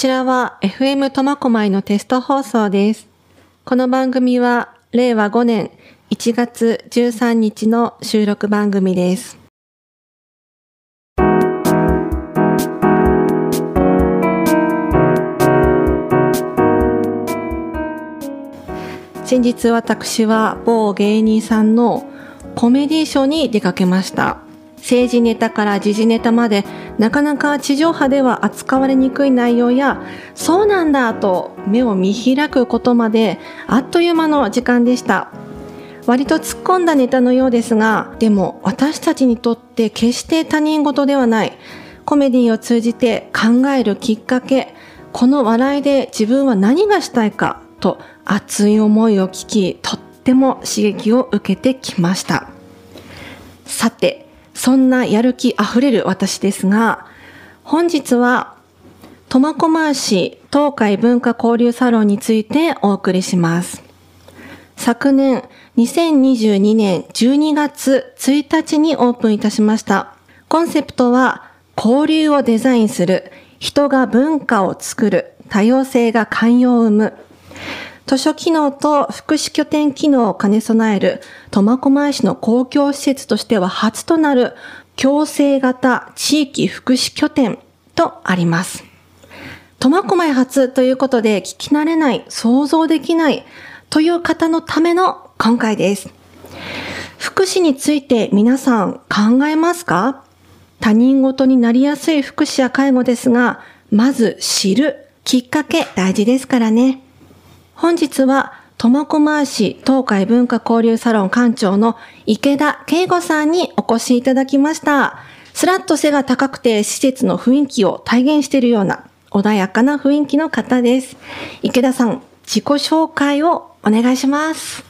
ちらは FM 苫小牧のテスト放送です。この番組は令和5年1月13日の収録番組です。先日私は某芸人さんのコメディショーに出かけました。政治ネタから時事ネタまでなかなか地上波では扱われにくい内容やそうなんだと目を見開くことまであっという間の時間でした。割と突っ込んだネタのようですがでも私たちにとって決して他人事ではない。コメディを通じて考えるきっかけ。この笑いで自分は何がしたいかと熱い思いを聞きとっても刺激を受けてきました。さてそんなやる気あふれる私ですが、本日は苫小牧市東海文化交流サロンについてお送りします。昨年2022年12月1日にオープンいたしました。コンセプトは交流をデザインする、人が文化を作る、多様性が寛容を生む。図書機能と福祉拠点機能を兼ね備える苫小牧市の公共施設としては初となる共生型地域福祉拠点とあります。苫小牧初ということで聞き慣れない、想像できないという方のための今回です。福祉について皆さん考えますか？他人事になりやすい福祉や介護ですが、まず知るきっかけ大事ですからね。本日は苫小牧市東海文化交流サロン館長の池田圭吾さんにお越しいただきました。スラッと背が高くて施設の雰囲気を体現しているような穏やかな雰囲気の方です。池田さん、自己紹介をお願いします。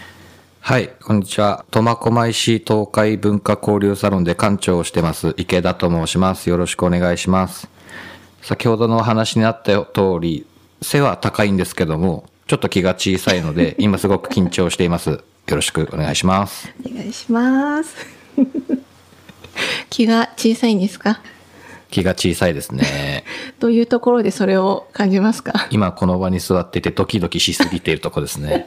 はい、こんにちは。苫小牧市東海文化交流サロンで館長をしてます、池田と申します。よろしくお願いします。先ほどのお話にあった通り、背は高いんですけども、ちょっと気が小さいので、今すごく緊張しています。よろしくお願いします。お願いします。気が小さいんですか？気が小さいですね。どういうところでそれを感じますか？今この場に座っててドキドキしすぎているとこですね。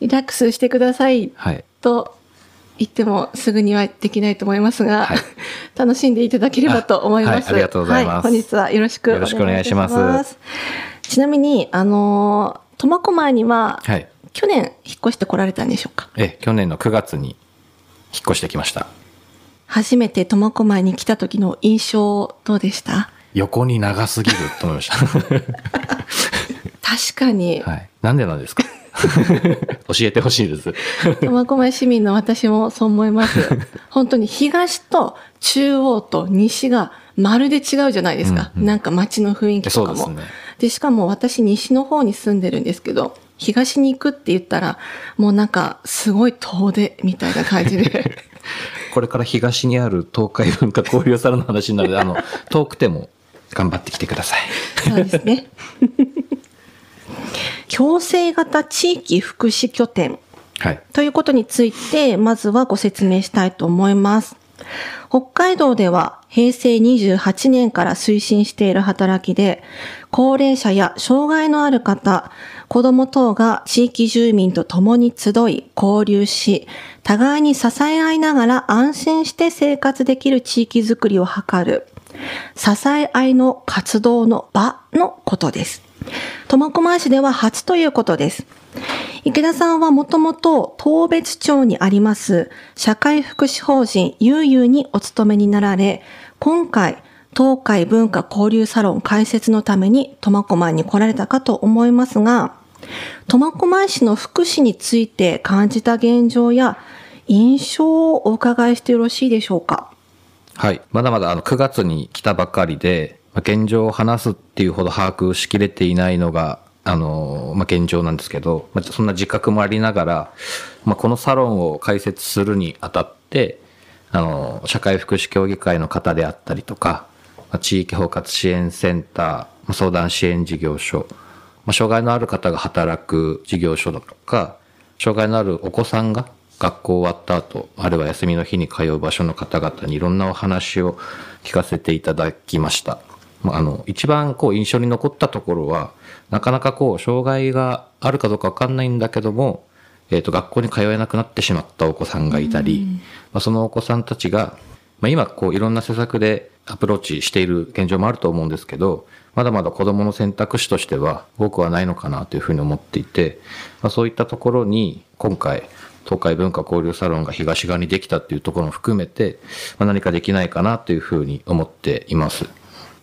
リラックスしてくださいはい。と言ってもすぐにはできないと思いますが、はい 楽しんでいただければと思います。はいありがとうございますは本日はよろしくお願いします。よろしくお願いしますちなみに、あのー、苫小牧には、はい。去年引っ越してこられたんでしょうか？え、去年の9月に引っ越してきました。初めて苫小牧に来た時の印象どうでした？横に長すぎると思いました。確かに、はい。なんでなんですか？教えてほしいです。苫小牧市民の私もそう思います。本当に東と中央と西がまるで違うじゃないですか。うんうんなんか街の雰囲気とかも。そうですね。で、しかも私西の方に住んでるんですけど、東に行くって言ったら、もうなんかすごい遠出みたいな感じで。これから東にある東海文化交流サロンの話になるので、あの、遠くても頑張ってきてください。そうですね。共生型地域福祉拠点はい。ということについて、まずはご説明したいと思います。北海道では平成28年から推進している働きで、高齢者や障害のある方、子供等が地域住民と共に集い、交流し、互いに支え合いながら安心して生活できる地域づくりを図る、支え合いの活動の場のことです。苫小牧市では初ということです。池田さんはもともと当別町にあります社会福祉法人ゆうゆうにお勤めになられ、今回東海文化交流サロン開設のために苫小牧に来られたかと思いますが、苫小牧市の福祉について感じた現状や印象をお伺いしてよろしいでしょうか？はい。まだまだあの9月に来たばかりで、現状を話すっていうほど把握しきれていないのが、あの、まあ、現状なんですけど、まあ、そんな自覚もありながら、まあ、このサロンを開設するにあたって、あの、社会福祉協議会の方であったりとか、まあ、地域包括支援センター、まあ、相談支援事業所、まあ、障害のある方が働く事業所だとか、障害のあるお子さんが学校終わった後、あるいは休みの日に通う場所の方々にいろんなお話を聞かせていただきました。まあ、あの、一番こう印象に残ったところは、なかなかこう、障害があるかどうかわかんないんだけども、えっ、と、学校に通えなくなってしまったお子さんがいたり、まあ、そのお子さんたちが、まあ、今こういろんな施策でアプローチしている現状もあると思うんですけど、まだまだ子供の選択肢としては多くはないのかなというふうに思っていて、まあ、そういったところに今回、東海文化交流サロンが東側にできたっていうところも含めて、まあ、何かできないかなというふうに思っています。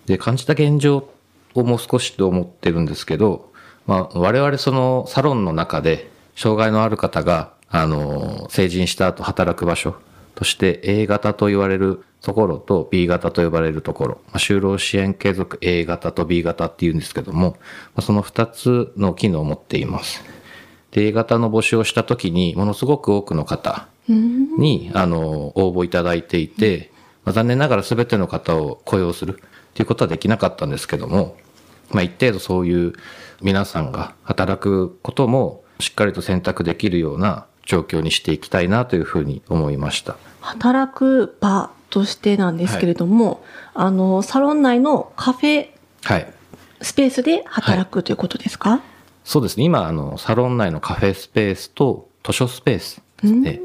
で、感じた現状をもう少しと思ってるんですけど、まあ、我々そのサロンの中で、障害のある方が、あの、成人した後働く場所として A 型と言われるところと B 型と呼ばれるところ、まあ、就労支援継続 A 型と B 型っていうんですけども、まあ、その2つの機能を持っています。で A 型の募集をした時にものすごく多くの方に、あの応募いただいていて、まあ、残念ながら全ての方を雇用するっていうことはできなかったんですけども、まあ、一定度そういう皆さんが働くこともしっかりと選択できるような状況にしていきたいなというふうに思いました。働く場としてなんですけれども、はい、あの、サロン内のカフェスペースで働くということですか、はい、そうですね。今、あの、サロン内のカフェスペースと図書スペースですね。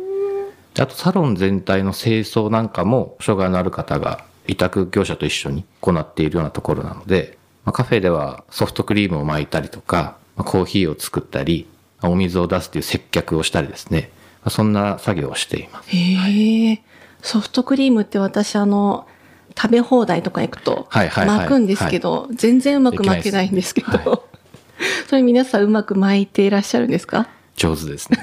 あと、サロン全体の清掃なんかも、障害のある方が委託業者と一緒に行っているようなところなので、まあ、カフェではソフトクリームを巻いたりとか、まあ、コーヒーを作ったり、お水を出すという接客をしたりですね。そんな作業をしています。へえ、はい、ソフトクリームって私あの、食べ放題とか行くと巻くんですけど、全然うまく巻けないんですけど、はい、それ皆さんうまく巻いていらっしゃるんですか？上手ですね。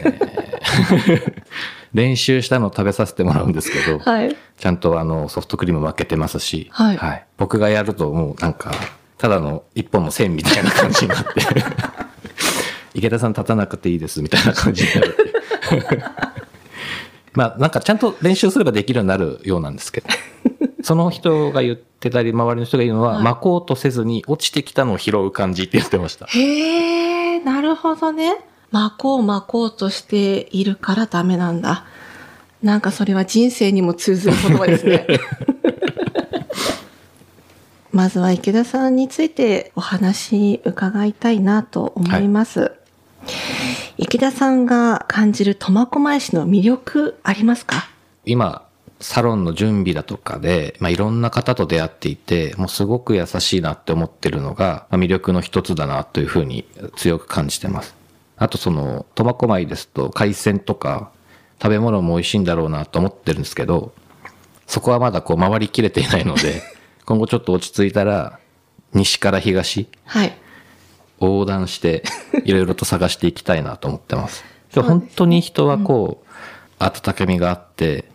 練習したのを食べさせてもらうんですけど、はい、ちゃんとあのソフトクリーム負けてますし、はい、はい、僕がやるともうなんか、ただの一本の線みたいな感じになって 池田さん立たなくていいですみたいな感じになる。まあなんかちゃんと練習すればできるようになるようなんですけど。その人が言ってたり、周りの人が言うのは、はい、巻こうとせずに落ちてきたのを拾う感じって言ってました。へえ、なるほどね。巻こう巻こうとしているからダメなんだ。なんかそれは人生にも通ずる言葉ですね。まずは池田さんについてお話伺いたいなと思います。はい、池田さんが感じる苫小牧市の魅力ありますか？今、サロンの準備だとかで、まあ、いろんな方と出会っていて、もうすごく優しいなって思ってるのが、まあ、魅力の一つだなというふうに強く感じてます。あとその、苫小牧ですと海鮮とか食べ物も美味しいんだろうなと思ってるんですけど、そこはまだこう回りきれていないので、今後ちょっと落ち着いたら、西から東、はい、横断して、いろいろと探していきたいなと思ってます。で本当に人はこう、うん、温かみがあって、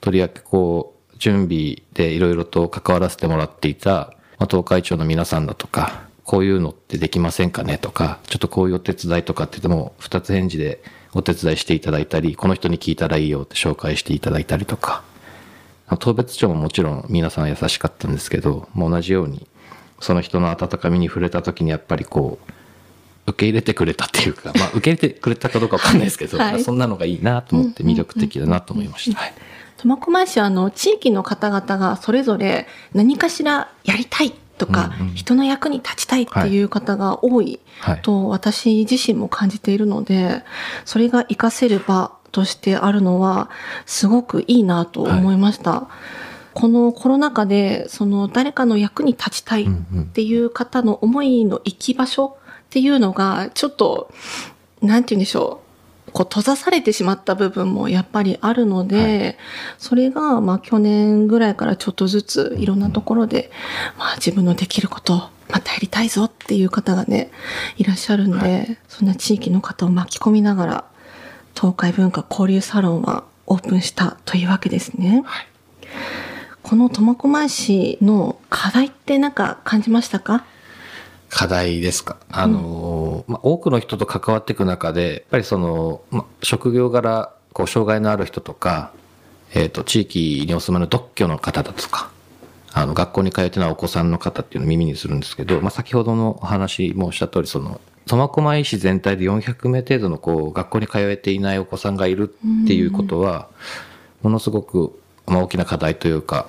とりわけこう、準備でいろいろと関わらせてもらっていた、まあ、東海町の皆さんだとか、こういうのってできませんかねとか、ちょっとこういうお手伝いとかって言っても、二つ返事でお手伝いしていただいたり、この人に聞いたらいいよって紹介していただいたりとか、当別町ももちろん皆さん優しかったんですけど、もう同じように、その人の温かみに触れた時にやっぱりこう、受け入れてくれたっていうか、まあ受け入れてくれたかどうかわかんないですけど、はい、そんなのがいいなと思って魅力的だなと思いました。苫小牧市はあの地域の方々がそれぞれ何かしらやりたいとか、うんうん、人の役に立ちたいっていう方が多いと私自身も感じているので、それが活かせる場としてあるのはすごくいいなと思いました。はい、このコロナ禍でその誰かの役に立ちたいっていう方の思いの行き場所っていうのがちょっとなんて言うんでしょう。こう閉ざされてしまった部分もやっぱりあるので、はい、それがまあ去年ぐらいからちょっとずついろんなところで、まあ自分のできることまたやりたいぞっていう方がね、いらっしゃるんで、はい、そんな地域の方を巻き込みながら、東海文化交流サロンはオープンしたというわけですね。はい、この苫小牧市の課題って何か感じましたか？課題ですか？あの、うん、まあ、多くの人と関わっていく中で、やっぱりその、まあ、職業柄、こう、障害のある人とか、えっ、ー、と、地域にお住まいの独居の方だとか、あの、学校に通ってないお子さんの方っていうのを耳にするんですけど、まあ、先ほどのお話もおっしゃった通り、その、苫小牧市全体で400名程度のこう学校に通えていないお子さんがいるっていうことは、ものすごく、まあ、大きな課題というか、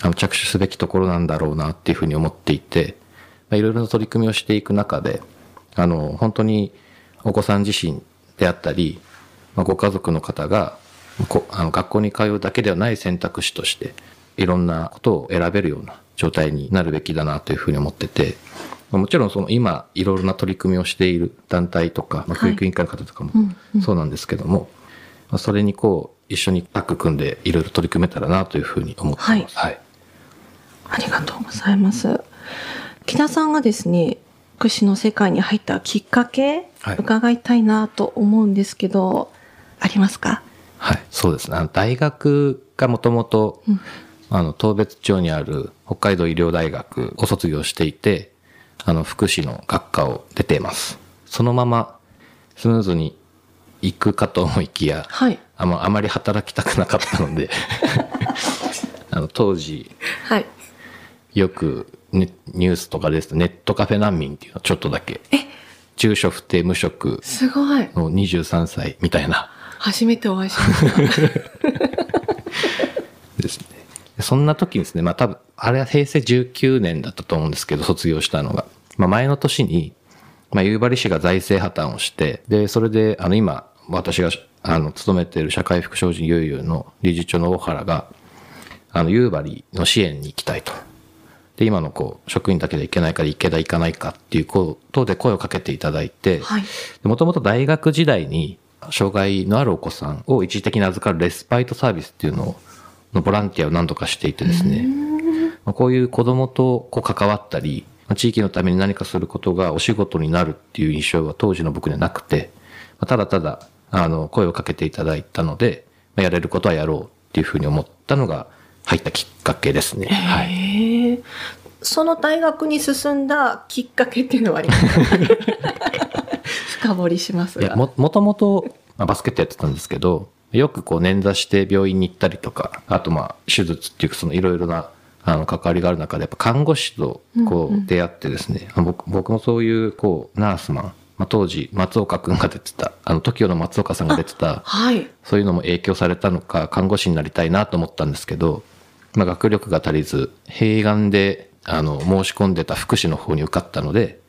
あの着手すべきところなんだろうなっていうふうに思っていて、まあ、いろいろな取り組みをしていく中で、あの、本当にお子さん自身であったり、まあ、ご家族の方がこあの学校に通うだけではない選択肢として、いろんなことを選べるような状態になるべきだなというふうに思ってて、もちろんその今いろいろな取り組みをしている団体とか、まあ、教育委員会の方とかもそうなんですけども、まあ、それにこう一緒にタッグ組んでいろいろ取り組めたらなというふうに思ってます。はい、はいありがとうございます。木田さんがですね、福祉の世界に入ったきっかけ、はい、伺いたいなと思うんですけど、ありますか？はい、そうですね。大学がもともと、あの、当別町にある北海道医療大学を卒業していて、あの、福祉の学科を出ています。そのまま、スムーズに行くかと思いきや、はい、ああまり働きたくなかったので あの、当時、はい、よくニュースとかですとネットカフェ難民っていうのをちょっとだけ。住所不定無職。すごい。の23歳みたいな。初めてお会いしました。ですね。そんな時にですね、まあ多分、あれは平成19年だったと思うんですけど、卒業したのが。まあ前の年に、まあ夕張市が財政破綻をして、で、それで、あの今、私が、あの、勤めている社会福祉法人ゆうゆうの理事長の大原が、あの、夕張の支援に行きたいと。で、今のこう、職員だけで行けないから行けだ行かないかっていうことで声をかけていただいて、もともと大学時代に、障害のあるお子さんを一時的に預かるレスパイトサービスっていうのを、のボランティアを何とかしていてですね、まあ、こういう子供とこう関わったり、地域のために何かすることがお仕事になるっていう印象は当時の僕にはなくて、まあ、ただただ、あの、声をかけていただいたので、まあ、やれることはやろうっていうふうに思ったのが、入ったきっかけですね。はい。その大学に進んだきっかけっていうのはありますか？深掘りしますが。も、もともと、まあ、バスケットやってたんですけど、よくこう捻挫して病院に行ったりとか、あとまあ手術っていうそのいろいろなあの関わりがある中でやっぱ看護師とこう出会ってですね、うんうん、僕僕もそういうこうナースマン、まあ、当時松岡君が出てたあの TOKIO の松岡さんが出てた、はい、そういうのも影響されたのか看護師になりたいなと思ったんですけどまあ、学力が足りず、併願で、あの、申し込んでた福祉の方に受かったので、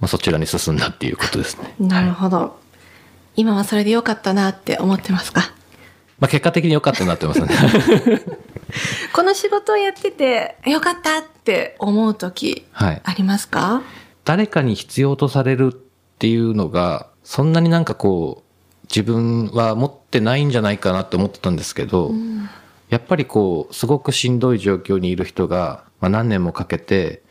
まあ、そちらに進んだっていうことですね。なるほど。はい、今はそれでよかったなって思ってますか？まあ、結果的に良かったなってますね。この仕事をやってて、よかったって思う時、ありますか、はい、誰かに必要とされるっていうのが、そんなになんかこう、自分は持ってないんじゃないかなって思ってたんですけど、うんやっぱりこう、すごくしんどい状況にいる人が、まあ、何年もかけて、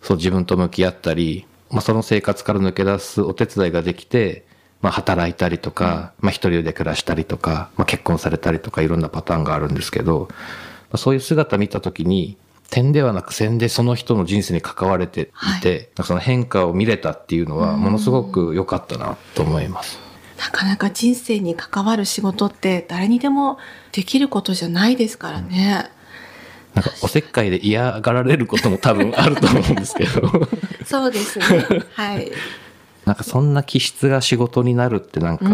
そう自分と向き合ったり、まあ、その生活から抜け出すお手伝いができて、まあ、働いたりとか、まあ、一人で暮らしたりとか、まあ、結婚されたりとか、いろんなパターンがあるんですけど、まあ、そういう姿見たときに、点ではなく線でその人の人生に関われていて、はい、その変化を見れたっていうのは、ものすごく良かったなと思います。なかなか人生に関わる仕事って誰にでもできることじゃないですからね。なんかおせっかいで嫌がられることも多分あると思うんですけど そうですね。はい。なんかそんな気質が仕事になるってなんか、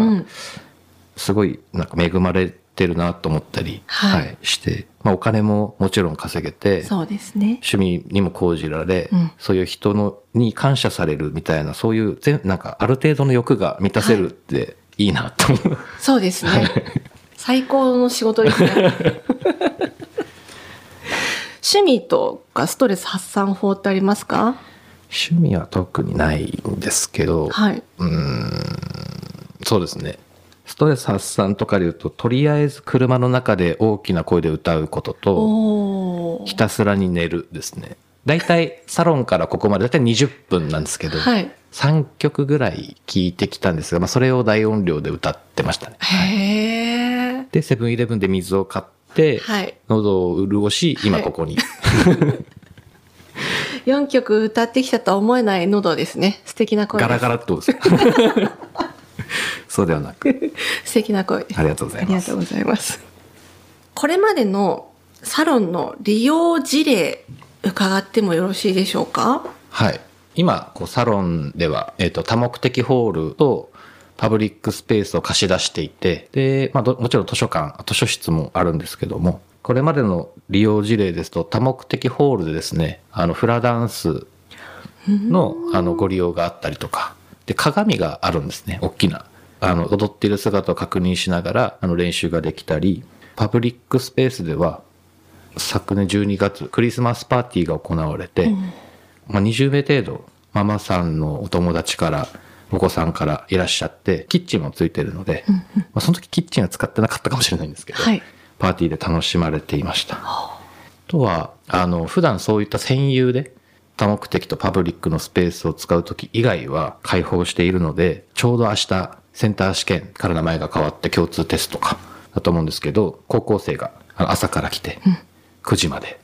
すごいなんか恵まれてるなと思ったり、はい、はい、して、まあお金ももちろん稼げて、そうですね。趣味にも講じられ、うん、そういう人のに感謝されるみたいな、そういう全、なんかある程度の欲が満たせるって、はいいいなと思う。そうですね。最高の仕事ですね。趣味とかストレス発散法ってありますか？趣味は特にないんですけど、はい、うんそうですねストレス発散とかで言うととりあえず車の中で大きな声で歌うこととひたすらに寝るですね大体サロンからここまで大体20分なんですけど、はい、3曲ぐらい聴いてきたんですが、まあ、それを大音量で歌ってましたね。へー。で、セブンイレブンで水を買って、はい、喉を潤し、今ここに。はい、4曲歌ってきたとは思えない喉ですね。素敵な声ガラガラっとです。そうではなく。素敵な声ありがとうございます。ありがとうございます。これまでのサロンの利用事例伺ってもよろしいでしょうか？はい。今、こうサロンでは、えっ、ー、と、多目的ホールとパブリックスペースを貸し出していて、で、まあもちろん図書館、図書室もあるんですけども、これまでの利用事例ですと多目的ホールでですねあのフラダンスのあのご利用があったりとかで鏡があるんですね。大きな。あの踊っている姿を確認しながらあの練習ができたりパブリックスペースでは昨年12月クリスマスパーティーが行われて、まあ、20名程度ママさんのお友達からお子さんからいらっしゃってキッチンもついてるので、まあ、その時キッチンは使ってなかったかもしれないんですけど、はい。パーティーで楽しまれていました。あ。とは、あの、普段そういった専有で多目的とパブリックのスペースを使う時以外は開放しているので、ちょうど明日センター試験から名前が変わって共通テストかだと思うんですけど、高校生が朝から来て9時まで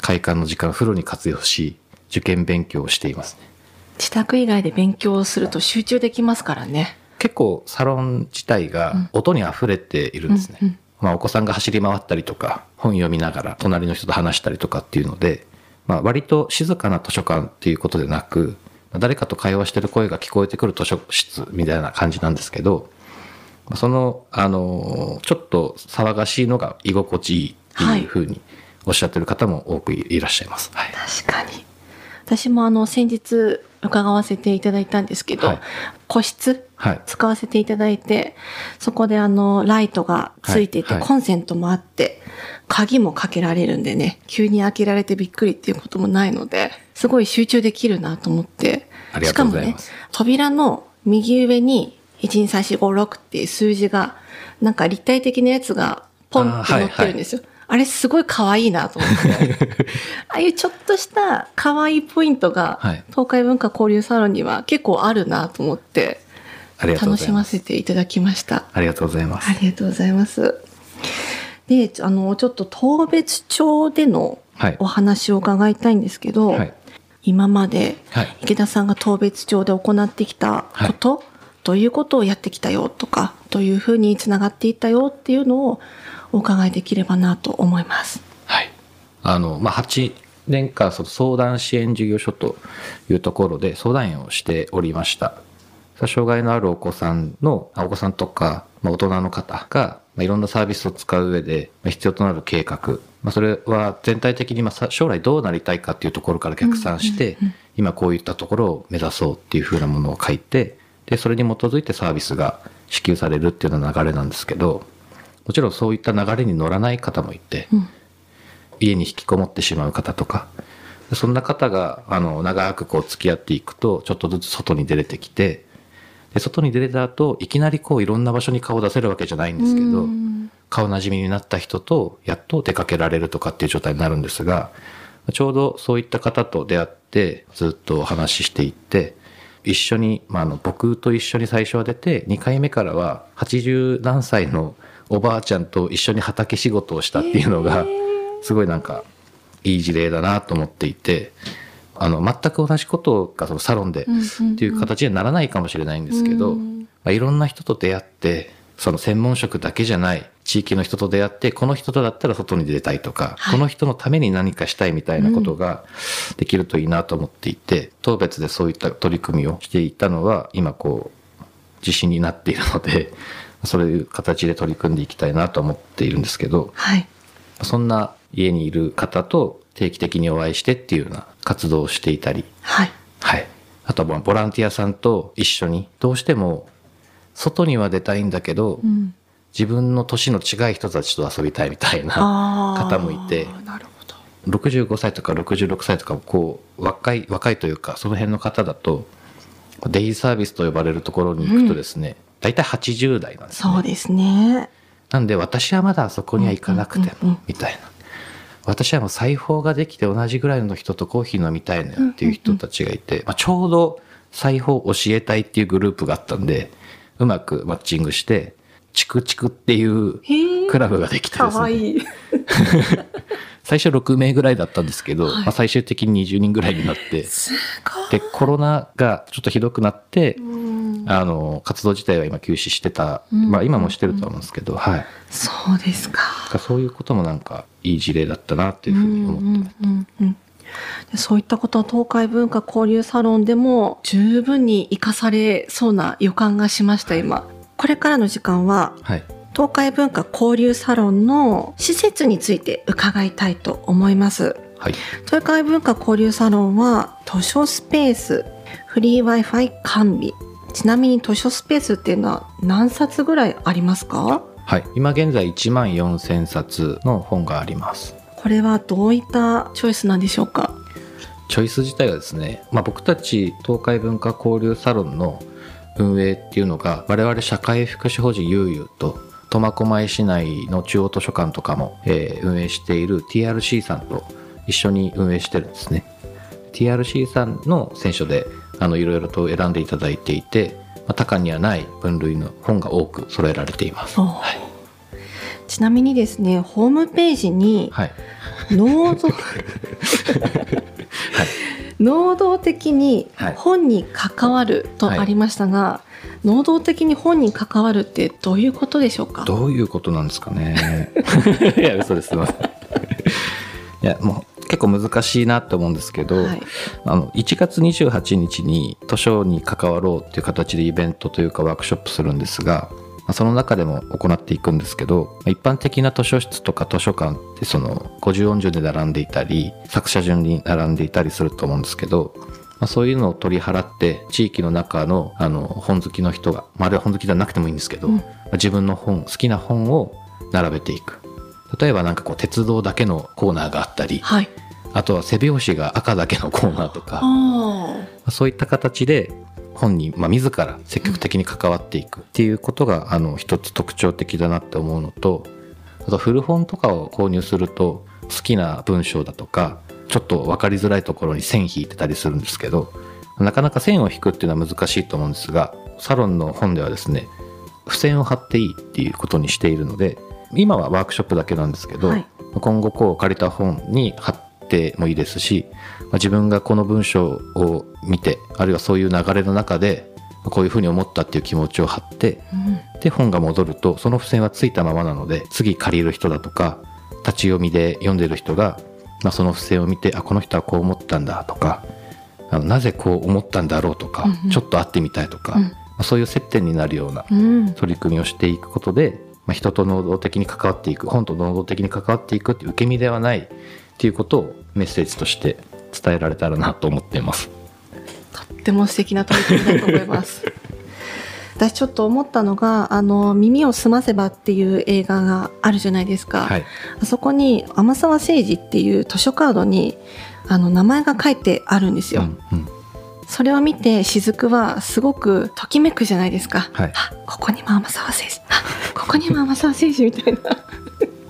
開館の時間を風呂に活用し、受験勉強をしていますね。自宅以外で勉強すると集中できますからね。結構サロン自体が音に溢れているんですね。うんうんまあお子さんが走り回ったりとか、本読みながら隣の人と話したりとかっていうので、まあ割と静かな図書館っていうことでなく、誰かと会話してる声が聞こえてくる図書室みたいな感じなんですけど、まあその、あの、ちょっと騒がしいのが居心地いいっていうふうにおっしゃってる方も多くいらっしゃいます。はい。確かに。私もあの先日伺わせていただいたんですけど、はい個室はい。使わせていただいて、そこであのライトがついていて、コンセントもあって、鍵もかけられるんでね、急に開けられてびっくりっていうこともないので、すごい集中できるなと思って。ありがとうございますしかもね、扉の右上に12345っていう数字が、なんか立体的なやつがポンって載ってるんですよ。あれすごい可愛いなと思って。ああいうちょっとした可愛いポイントが、はい東海文化交流サロンには結構あるなと思って、楽しま。せていただきました。ありがとうございますあ。りがとうございます。で、あの、ちょっと当別町でのはいお話を伺いたいんですけど、はい。今まではい池田さんが当別町で行ってきたこと、どういうことをやってきたよとか、どういうふうにつながっていったよっていうのをお伺いできればなと思います。はい。あの、まあ、8年間、その相談支援事業所というところで相談員をしておりました。障害のあるお子さんの、あお子さんとか、まあ、大人の方が、まあ、いろんなサービスを使う上で、まあ必要となる計画、まあ、それは全体的に、まあ、さ将来どうなりたいかっていうところから逆算して、今こういったところを目指そうっていうふうなものを書いて、で、それに基づいてサービスが支給されるっていうような流れなんですけど、もちろんそういった流れに乗らない方もいて、家に引きこもってしまう方とか、そんな方が、あの、長くこう付き合っていくと、ちょっとずつ外に出れてきて、で、外に出れた後、いきなりこういろんな場所に顔を出せるわけじゃないんですけど、顔なじみになった人と、やっと出かけられるとかっていう状態になるんですが、ちょうどそういった方と出会って、ずっとお話ししていって、一緒に、まあ、あの、僕と一緒に最初は出て、2回目からは80何歳のおばあちゃんと一緒に畑仕事をしたっていうのが、すごいなんか、いい事例だなと思っていて、あの、全く同じことがそのサロンでっていう形にはならないかもしれないんですけど、まあ、いろんな人と出会って、その専門職だけじゃない地域の人と出会って、この人とだったら外に出たいとか、はい。この人のために何かしたいみたいなことができるといいなと思っていて、当別でそういった取り組みをしていたのは、今こう、自信になっているので、そういう形で取り組んでいきたいなと思っているんですけど、はい。そんな家にいる方と定期的にお会いしてっていうような活動をしていたり、はい。はい。あとはまあボランティアさんと一緒に、どうしても外には出たいんだけど、うん。自分の年の違い人たちと遊びたいみたいな方もいて、なるほど。65歳とか66歳とかこう若い若いというかその辺の方だとデイサービスと呼ばれるところに行くとですね、大体80代なんですねそうですね。なんで私はまだあそこには行かなくてうんうんうんもみたいな私はもう裁縫ができて同じぐらいの人とコーヒー飲みたいのよっていう人たちがいて、まあ、ちょうど裁縫教えたいっていうグループがあったんでうまくマッチングしてチクチクっていう。クラブができてですねかわいい。最初6名ぐらいだったんですけど、はいまあ、最終的に20人ぐらいになって。でコロナがちょっとひどくなって、うんあの活動自体は今休止してた、うんまあ今もしてるとは思うんですけど、はいそうですか。かそういうこともなんかいい事例だったなっていうふうに思ってます。うんうんうんでそういったことは東海文化交流サロンでも十分に活かされそうな予感がしました今これからの時間ははい。東東海文化交流サロンの施設について伺いたいと思いますはい。東海文化交流サロンは図書スペースフリー Wi-Fi 完備ちなみに図書スペースっていうのは何冊ぐらいありますか？はい。今現在1万4000冊の本があります。これはどういったチョイスなんでしょうか？チョイス自体はですね、まあ、僕たち東海文化交流サロンの運営っていうのが我々社会福祉法人ゆうゆうと苫小牧市内の中央図書館とかも、えー運営している TRC さんと一緒に運営してるんですね。TRC さんの選書であのいろいろと選んでいただいていて、まあ、他館にはない分類の本が多く揃えられています。おー。ちなみにですねホームページにはい。能動 能動的にはい。本に関わるとありましたが、能動的に本に関わるってどういうことでしょうか？どういうことなんですかね？いや嘘です。すいません。いやもう結構難しいなって思うんですけど、はい。あの1月28日に図書に関わろうっていう形でイベントというかワークショップするんですが、まあその中でも行っていくんですけどまあ一般的な図書室とか図書館ってその50音順で並んでいたり作者順に並んでいたりすると思うんですけど、まあ、そういうのを取り払って地域の中のあの本好きの人が、まあ、あれは本好きじゃなくてもいいんですけど、うん。まあ自分の本好きな本を並べていく。例えばなんかこう鉄道だけのコーナーがあったりはい。あとは背拍子が赤だけのコーナーとかあそういった形で本に、まあ、自ら積極的に関わっていくっていうことが、あの一つ特徴的だなって思うのとあと古本とかを購入すると好きな文章だとかちょっと分かりづらいところに線引いてたりするんですけどなかなか線を引くっていうのは難しいと思うんですがサロンの本ではですね付箋を貼っていいっていうことにしているので今はワークショップだけなんですけど、はい。今後こう借りた本に貼ってもいいですし、まあ自分がこの文章を見てあるいはそういう流れの中でこういうふうに思ったっていう気持ちを貼ってうん。で本が戻るとその付箋はついたままなので次借りる人だとか立ち読みで読んでる人が、まあ、その付箋を見てあこの人はこう思ったんだとかあのなぜこう思ったんだろうとか、うんうん。ちょっと会ってみたいとか、うん。まあそういう接点になるようなうん。取り組みをしていくことで、まあ、人と能動的に関わっていく本と能動的に関わっていくっていう受け身ではないっていうことをメッセージとして伝えられたらなと思っています。とっても素敵な取り組みだと思います。私ちょっと思ったのが、あの、耳をすませばっていう映画があるじゃないですか。はい、あそこに天沢誠治っていう図書カードに、あの、名前が書いてあるんですよ。うんうんそれを見て、雫はすごくときめくじゃないですか。はいあ、ここにも天沢誠治。あ、ここにも天沢誠治みたいな。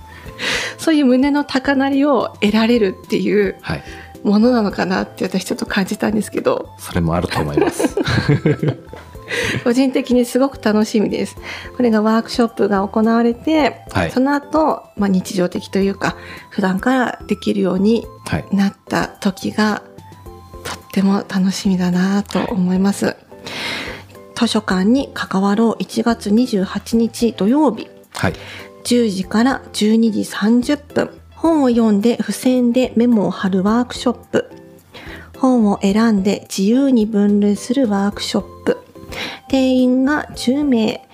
そういう胸の高鳴りを得られるっていうはい、ものなのかなって私ちょっと感じたんですけど、それもあると思います。個人的にすごく楽しみです。これがワークショップが行われて、はい。その後、まあ、日常的というか普段からできるようにはい、なった時がとっても楽しみだなと思います。図書館に関わろう。1月28日土曜日。はい、10時から12時30分本を読んで付箋でメモを貼るワークショップ。本を選んで自由に分類するワークショップ。定員が10名。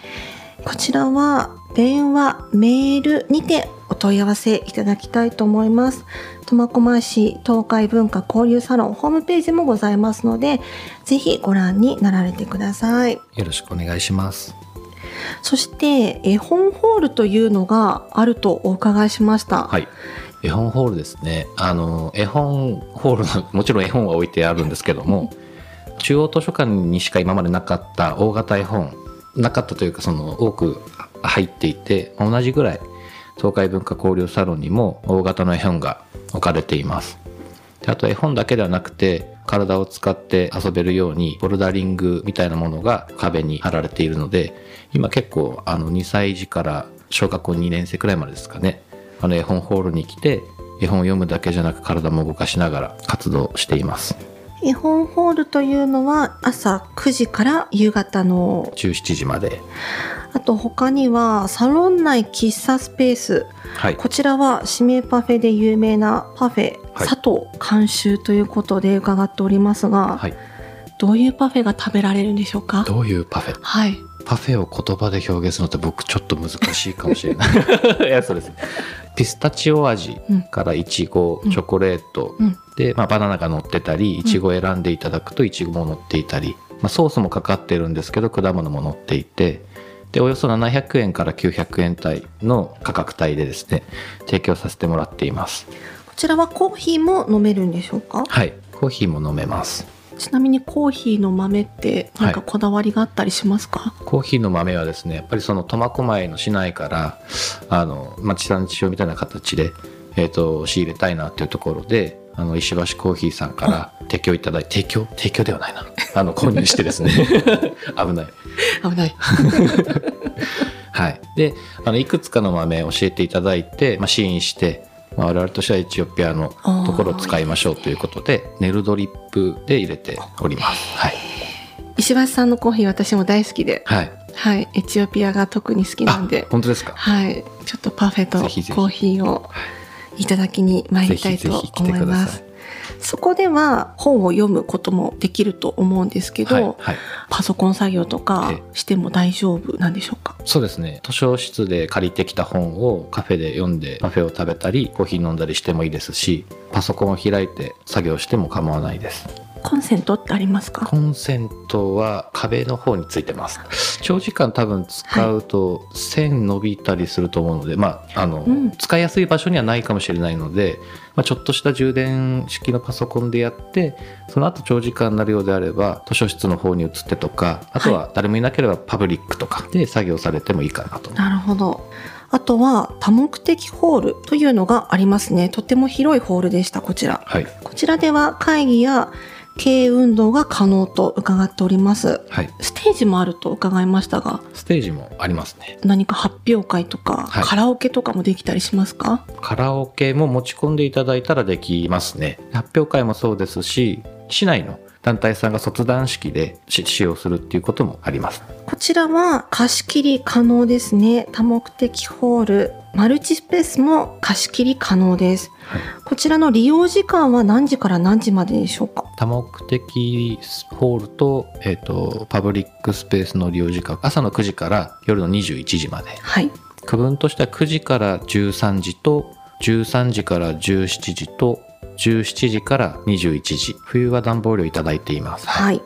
こちらは電話メールにてお問い合わせいただきたいと思います。苫小牧市東海文化交流サロンホームページもございますのでぜひご覧になられてください。よろしくお願いします。そして絵本ホールというのがあるとお伺いしました。はい。絵本ホールですね。あの、絵本ホールの、もちろん絵本は置いてあるんですけども、中央図書館にしか今までなかった大型絵本、なかったというか、その、多く入っていて、同じぐらい、東海文化交流サロンにも大型の絵本が置かれています。であと絵本だけではなくて、体を使って遊べるように、ボルダリングみたいなものが壁に貼られているので、今結構、あの、2歳児から小学校2年生くらいまでですかね、あの絵本ホールに来て、絵本を読むだけじゃなく体も動かしながら活動しています。絵本ホールというのは朝9時から夕方の、17時まで。あと他にはサロン内喫茶スペース。はい。こちらは指名パフェで有名なパフェ、はい佐藤監修ということで伺っておりますが、はい。どういうパフェが食べられるんでしょうか？どういうパフェ？はい。パフェを言葉で表現するのって僕ちょっと難しいかもしれない。いや、そうです。ピスタチオ味うんからいちご、チョコレート、うん。で、まあ、バナナが乗ってたり、いちご選んでいただくといちごも乗っていたり、まあ、ソースもかかってるんですけど、果物も乗っていて、で、およそ700円から900円帯の価格帯でですね、提供させてもらっています。こちらはコーヒーも飲めるんでしょうか？はい。コーヒーも飲めます。ちなみにコーヒーの豆ってなんかはい。こだわりがあったりしますか、コーヒーの豆はですねやっぱりその苫小牧の市内からあの、まあ、地産地消みたいな形で、えー、と仕入れたいなっていうところであの石橋コーヒーさんから提供いただいて提供？提供ではないな。あの購入してですね。危ない。危ない。はい。であのいくつかの豆教えていただいて、まあ、試飲して、まあ、我々としてはエチオピアのところを使いましょうということでネルドリップで入れております。はい、石橋さんのコーヒー私も大好きで、はい、はい、エチオピアが特に好きなんあで、本当ですか？はい、ちょっとパフェとぜひぜひ。コーヒーをい。ただきに参りたいと思いください。ます。そこでは本を読むこともできると思うんですけど、はい、はい。パソコン作業とかえしても大丈夫なんでしょうか？そうですね。図書室で借りてきた本をカフェで読んでカフェを食べたりコーヒー飲んだりしてもいいですしパソコンを開いて作業しても構わないですコンセントってありますか？コンセントは壁の方についてます長時間多分使うと線伸びたりすると思うので、まああの、うん使いやすい場所にはないかもしれないので、まあ、ちょっとした充電式のパソコンでやってその後長時間になるようであれば図書室の方に移ってとかあとは誰もいなければパブリックとかで作業されてもいいかなと思いなるほど。あとは多目的ホールというのがありますね。とても広いホールでした、こちら。はいこちらでは会議や経営運動が可能と伺っております。はいステージもあると伺いましたが、ステージもありますね。何か発表会とか、はいカラオケとかもできたりしますか？カラオケも持ち込んでいただいたらできますね。発表会もそうですし、市内の団体さんが卒団式でし使用するっていうこともあります。こちらは貸し切り可能ですね。多目的ホール、マルチスペースも貸し切り可能です。はいこちらの利用時間は何時から何時まででしょうか？多目的ホールと、えっ、と、パブリックスペースの利用時間、朝の9時から夜の21時まで。はい。区分としては9時から13時と、13時から17時と、17時から21時。冬は暖房料いただいています。はい。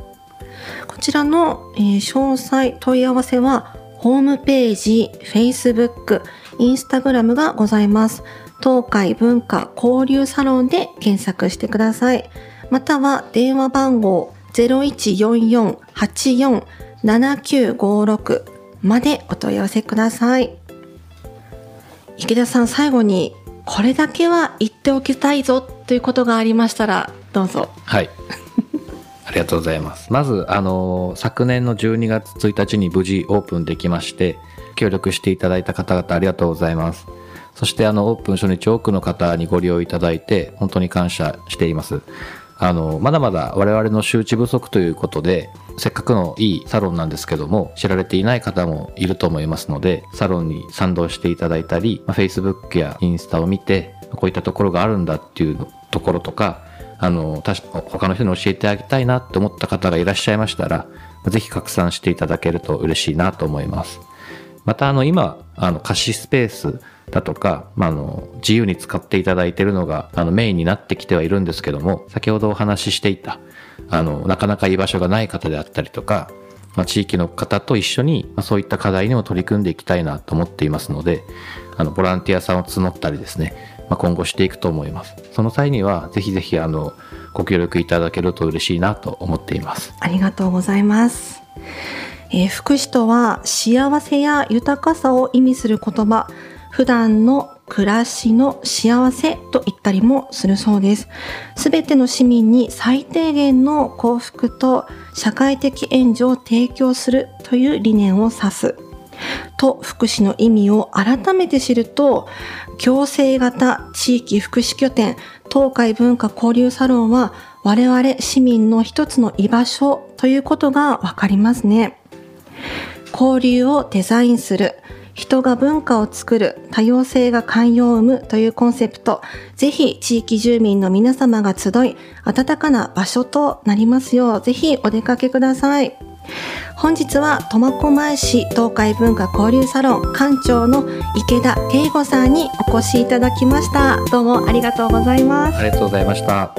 こちらの、えー詳細問い合わせは、ホームページ、Facebook、Instagram がございます。東海文化交流サロンで検索してください。または電話番号0144-84-7956までお問い合わせください。池田さん、最後にこれだけは言っておきたいぞということがありましたら、どうぞ。はい。ありがとうございます。まず、あの、昨年の12月1日に無事オープンできまして、協力していただいた方々ありがとうございます。そして、あの、オープン初日多くの方にご利用いただいて、本当に感謝しています。あの、まだまだ我々の周知不足ということで、せっかくのいいサロンなんですけども、知られていない方もいると思いますので、サロンに賛同していただいたり、まあ Facebook やインスタを見て、こういったところがあるんだっていうところとか、あの、他の人に教えてあげたいなって思った方がいらっしゃいましたら、ぜひ拡散していただけると嬉しいなと思います。また、あの、今、あの、貸しスペースだとか、まあ、あの、自由に使っていただいているのが、あの、メインになってきてはいるんですけども、先ほどお話ししていた、あの、なかなか居場所がない方であったりとか、まあ、地域の方と一緒に、まあ、そういった課題にも取り組んでいきたいなと思っていますので、あの、ボランティアさんを募ったりですね、まあ、今後していくと思います。その際には、ぜひぜひ、あの、ご協力いただけると嬉しいなと思っています。ありがとうございます。えー福祉とは幸せや豊かさを意味する言葉、普段の暮らしの幸せと言ったりもするそうです。すべての市民に最低限の幸福と社会的援助を提供するという理念を指す。と福祉の意味を改めて知ると共生型地域福祉拠点東海文化交流サロンは我々市民の一つの居場所ということがわかりますね。交流をデザインする人が文化を作る多様性が寛容を生むというコンセプト。ぜひ地域住民の皆様が集い温かな場所となりますようぜひお出かけください。本日は苫小牧市東海文化交流サロン館長の池田圭吾さんにお越しいただきました。どうもありがとうございます。ありがとうございました。